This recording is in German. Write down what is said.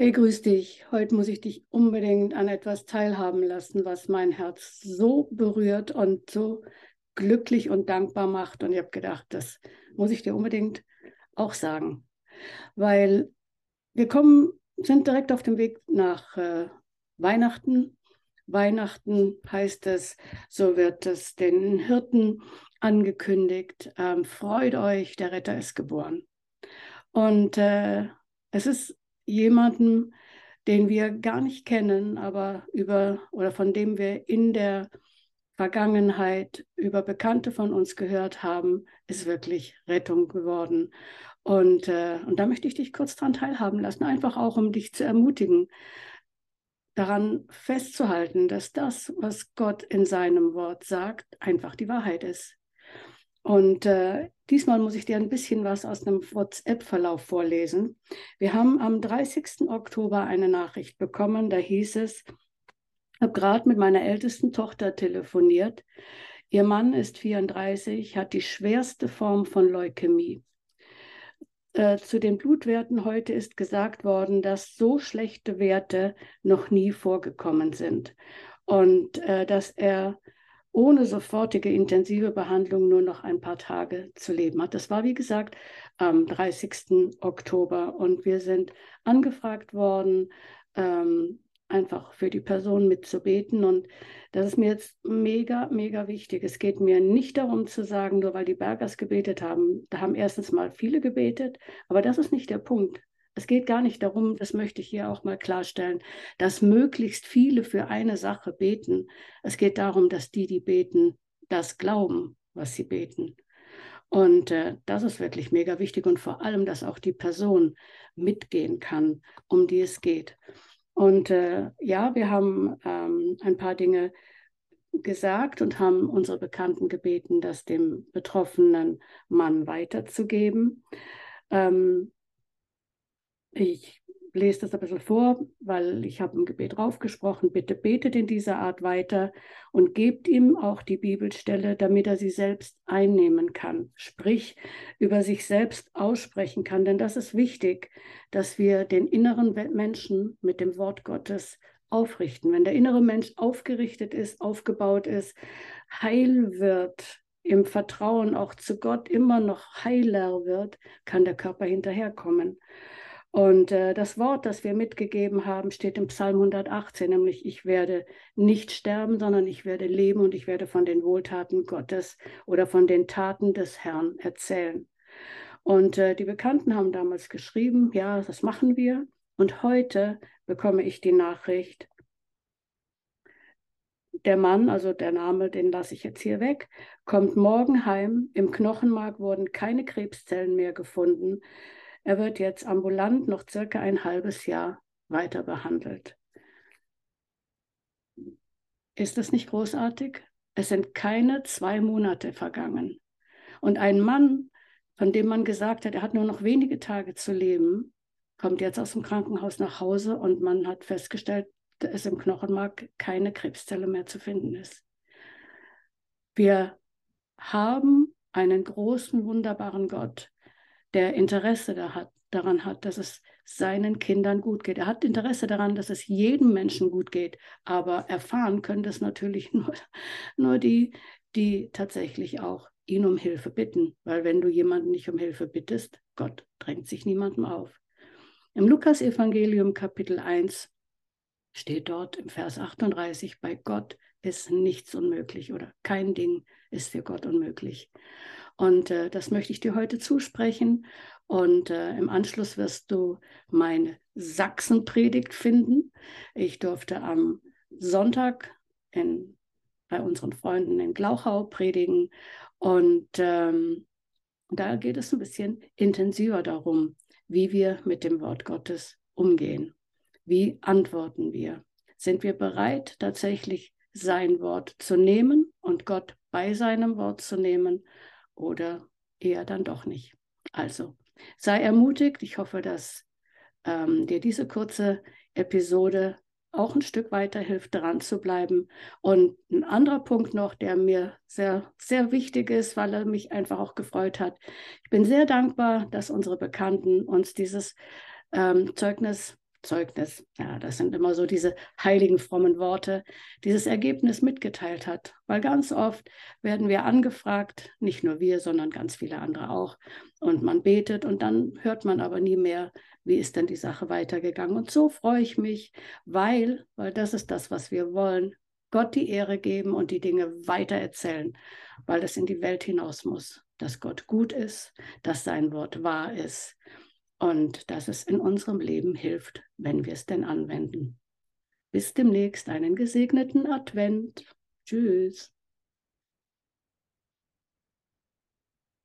Hey, grüß dich. Heute muss ich dich unbedingt an etwas teilhaben lassen, was mein Herz so berührt und so glücklich und dankbar macht. Und ich habe gedacht, das muss ich dir unbedingt auch sagen, weil wir kommen, sind direkt auf dem Weg nach äh, Weihnachten. Weihnachten heißt es, so wird es den Hirten angekündigt, ähm, freut euch, der Retter ist geboren. Und äh, es ist jemanden, den wir gar nicht kennen, aber über oder von dem wir in der Vergangenheit über Bekannte von uns gehört haben, ist wirklich Rettung geworden. Und, äh, und da möchte ich dich kurz daran teilhaben lassen, einfach auch, um dich zu ermutigen, daran festzuhalten, dass das, was Gott in seinem Wort sagt, einfach die Wahrheit ist. Und äh, diesmal muss ich dir ein bisschen was aus einem WhatsApp-Verlauf vorlesen. Wir haben am 30. Oktober eine Nachricht bekommen, da hieß es, ich habe gerade mit meiner ältesten Tochter telefoniert. Ihr Mann ist 34, hat die schwerste Form von Leukämie. Äh, zu den Blutwerten heute ist gesagt worden, dass so schlechte Werte noch nie vorgekommen sind und äh, dass er ohne sofortige intensive Behandlung nur noch ein paar Tage zu leben hat. Das war, wie gesagt, am 30. Oktober und wir sind angefragt worden, ähm, einfach für die Person mitzubeten. Und das ist mir jetzt mega, mega wichtig. Es geht mir nicht darum zu sagen, nur weil die Bergers gebetet haben, da haben erstens mal viele gebetet, aber das ist nicht der Punkt. Es geht gar nicht darum, das möchte ich hier auch mal klarstellen, dass möglichst viele für eine Sache beten. Es geht darum, dass die, die beten, das glauben, was sie beten. Und äh, das ist wirklich mega wichtig und vor allem, dass auch die Person mitgehen kann, um die es geht. Und äh, ja, wir haben ähm, ein paar Dinge gesagt und haben unsere Bekannten gebeten, das dem betroffenen Mann weiterzugeben. Ähm, ich lese das ein bisschen vor, weil ich habe im Gebet draufgesprochen. Bitte betet in dieser Art weiter und gebt ihm auch die Bibelstelle, damit er sie selbst einnehmen kann. Sprich, über sich selbst aussprechen kann. Denn das ist wichtig, dass wir den inneren Menschen mit dem Wort Gottes aufrichten. Wenn der innere Mensch aufgerichtet ist, aufgebaut ist, heil wird, im Vertrauen auch zu Gott immer noch heiler wird, kann der Körper hinterherkommen. Und äh, das Wort, das wir mitgegeben haben, steht im Psalm 118, nämlich ich werde nicht sterben, sondern ich werde leben und ich werde von den Wohltaten Gottes oder von den Taten des Herrn erzählen. Und äh, die Bekannten haben damals geschrieben, ja, das machen wir. Und heute bekomme ich die Nachricht, der Mann, also der Name, den lasse ich jetzt hier weg, kommt morgen heim. Im Knochenmark wurden keine Krebszellen mehr gefunden. Er wird jetzt ambulant noch circa ein halbes Jahr weiter behandelt. Ist das nicht großartig? Es sind keine zwei Monate vergangen. Und ein Mann, von dem man gesagt hat, er hat nur noch wenige Tage zu leben, kommt jetzt aus dem Krankenhaus nach Hause und man hat festgestellt, dass im Knochenmark keine Krebszelle mehr zu finden ist. Wir haben einen großen, wunderbaren Gott, der Interesse da hat, daran hat, dass es seinen Kindern gut geht. Er hat Interesse daran, dass es jedem Menschen gut geht. Aber erfahren können das natürlich nur, nur die, die tatsächlich auch ihn um Hilfe bitten. Weil wenn du jemanden nicht um Hilfe bittest, Gott drängt sich niemandem auf. Im Lukas-Evangelium Kapitel 1 steht dort im Vers 38, bei Gott ist nichts unmöglich oder kein Ding ist für Gott unmöglich. Und äh, das möchte ich dir heute zusprechen. Und äh, im Anschluss wirst du meine Sachsenpredigt finden. Ich durfte am Sonntag in, bei unseren Freunden in Glauchau predigen. Und ähm, da geht es ein bisschen intensiver darum, wie wir mit dem Wort Gottes umgehen. Wie antworten wir? Sind wir bereit, tatsächlich sein Wort zu nehmen und Gott bei seinem Wort zu nehmen? Oder eher dann doch nicht. Also sei ermutigt. Ich hoffe, dass ähm, dir diese kurze Episode auch ein Stück weiter hilft, dran zu bleiben. Und ein anderer Punkt noch, der mir sehr, sehr wichtig ist, weil er mich einfach auch gefreut hat. Ich bin sehr dankbar, dass unsere Bekannten uns dieses ähm, Zeugnis Zeugnis, ja, das sind immer so diese heiligen, frommen Worte, dieses Ergebnis mitgeteilt hat. Weil ganz oft werden wir angefragt, nicht nur wir, sondern ganz viele andere auch. Und man betet und dann hört man aber nie mehr, wie ist denn die Sache weitergegangen. Und so freue ich mich, weil, weil das ist das, was wir wollen, Gott die Ehre geben und die Dinge weitererzählen, weil das in die Welt hinaus muss, dass Gott gut ist, dass sein Wort wahr ist und dass es in unserem Leben hilft, wenn wir es denn anwenden. Bis demnächst einen gesegneten Advent. Tschüss.